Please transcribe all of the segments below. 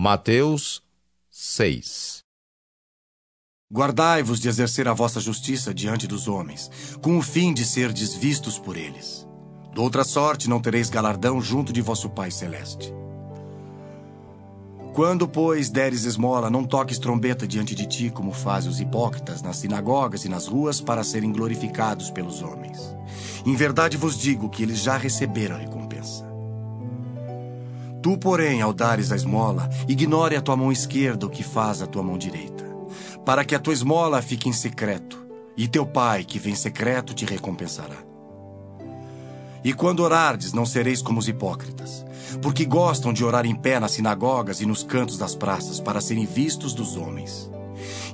Mateus 6 Guardai-vos de exercer a vossa justiça diante dos homens, com o fim de ser desvistos por eles. De outra sorte não tereis galardão junto de vosso Pai Celeste. Quando, pois, deres esmola, não toques trombeta diante de ti, como fazem os hipócritas nas sinagogas e nas ruas, para serem glorificados pelos homens. Em verdade vos digo que eles já receberam a recompensa. Tu, porém, ao dares a esmola, ignore a tua mão esquerda o que faz a tua mão direita, para que a tua esmola fique em secreto, e teu pai, que vem em secreto, te recompensará. E quando orardes, não sereis como os hipócritas, porque gostam de orar em pé nas sinagogas e nos cantos das praças, para serem vistos dos homens.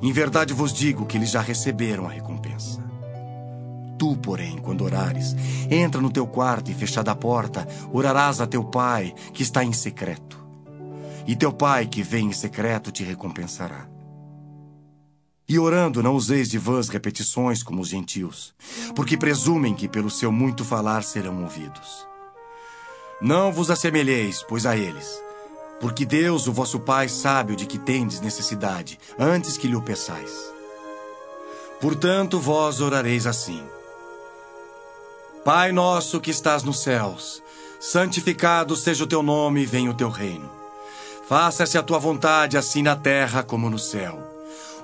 Em verdade vos digo que eles já receberam a recompensa. Tu, porém, quando orares, entra no teu quarto e, fechada a porta, orarás a teu pai, que está em secreto. E teu pai, que vem em secreto, te recompensará. E orando, não useis de vãs repetições como os gentios, porque presumem que pelo seu muito falar serão ouvidos. Não vos assemelheis, pois, a eles, porque Deus, o vosso Pai, sabe o de que tendes necessidade, antes que lhe o peçais. Portanto, vós orareis assim: Pai nosso que estás nos céus, santificado seja o teu nome e venha o teu reino. Faça-se a tua vontade, assim na terra como no céu.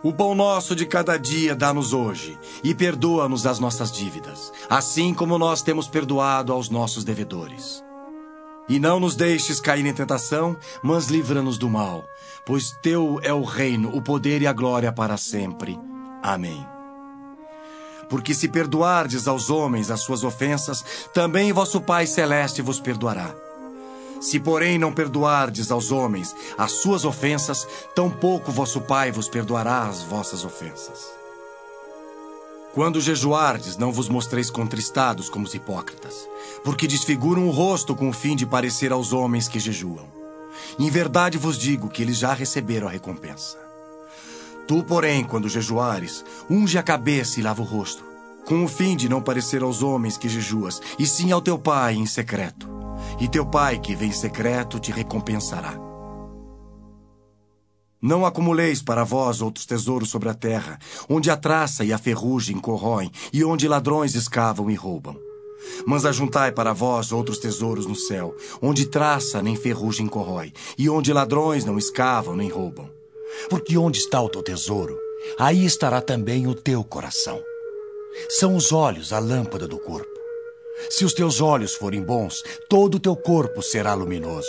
O pão nosso de cada dia dá-nos hoje, e perdoa-nos as nossas dívidas, assim como nós temos perdoado aos nossos devedores. E não nos deixes cair em tentação, mas livra-nos do mal, pois teu é o reino, o poder e a glória para sempre. Amém. Porque se perdoardes aos homens as suas ofensas, também vosso Pai Celeste vos perdoará. Se, porém, não perdoardes aos homens as suas ofensas, tampouco vosso Pai vos perdoará as vossas ofensas. Quando jejuardes, não vos mostreis contristados como os hipócritas, porque desfiguram o rosto com o fim de parecer aos homens que jejuam. Em verdade vos digo que eles já receberam a recompensa. Tu, porém, quando jejuares, unge a cabeça e lava o rosto, com o fim de não parecer aos homens que jejuas, e sim ao teu Pai em secreto e teu pai, que vem secreto, te recompensará. Não acumuleis para vós outros tesouros sobre a terra, onde a traça e a ferrugem corroem, e onde ladrões escavam e roubam. Mas ajuntai para vós outros tesouros no céu, onde traça nem ferrugem corrói, e onde ladrões não escavam nem roubam. Porque onde está o teu tesouro, aí estará também o teu coração. São os olhos a lâmpada do corpo. Se os teus olhos forem bons, todo o teu corpo será luminoso.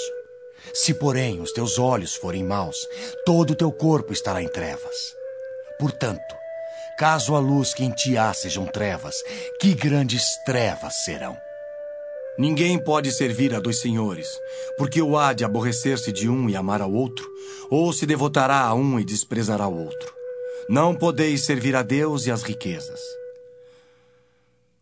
Se, porém, os teus olhos forem maus, todo o teu corpo estará em trevas. Portanto, caso a luz que em ti há sejam trevas, que grandes trevas serão. Ninguém pode servir a dois senhores, porque o há de aborrecer-se de um e amar ao outro, ou se devotará a um e desprezará o outro. Não podeis servir a Deus e às riquezas.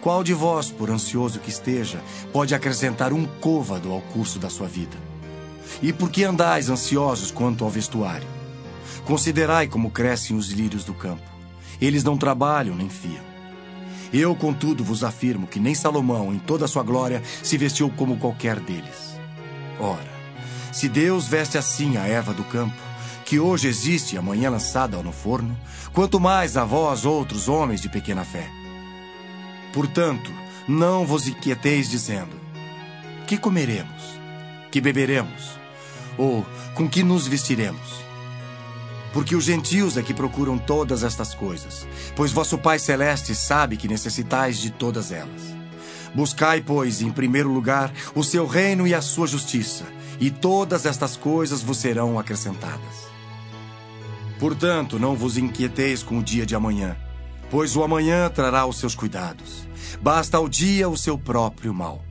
Qual de vós, por ansioso que esteja, pode acrescentar um côvado ao curso da sua vida? E por que andais ansiosos quanto ao vestuário? Considerai como crescem os lírios do campo. Eles não trabalham nem fiam. Eu, contudo, vos afirmo que nem Salomão, em toda a sua glória, se vestiu como qualquer deles. Ora, se Deus veste assim a erva do campo, que hoje existe e amanhã lançada no forno, quanto mais a vós, outros homens de pequena fé. Portanto, não vos inquieteis dizendo: Que comeremos? Que beberemos? Ou com que nos vestiremos? Porque os gentios é que procuram todas estas coisas, pois vosso Pai Celeste sabe que necessitais de todas elas. Buscai, pois, em primeiro lugar, o seu reino e a sua justiça, e todas estas coisas vos serão acrescentadas. Portanto, não vos inquieteis com o dia de amanhã pois o amanhã trará os seus cuidados. Basta ao dia o seu próprio mal.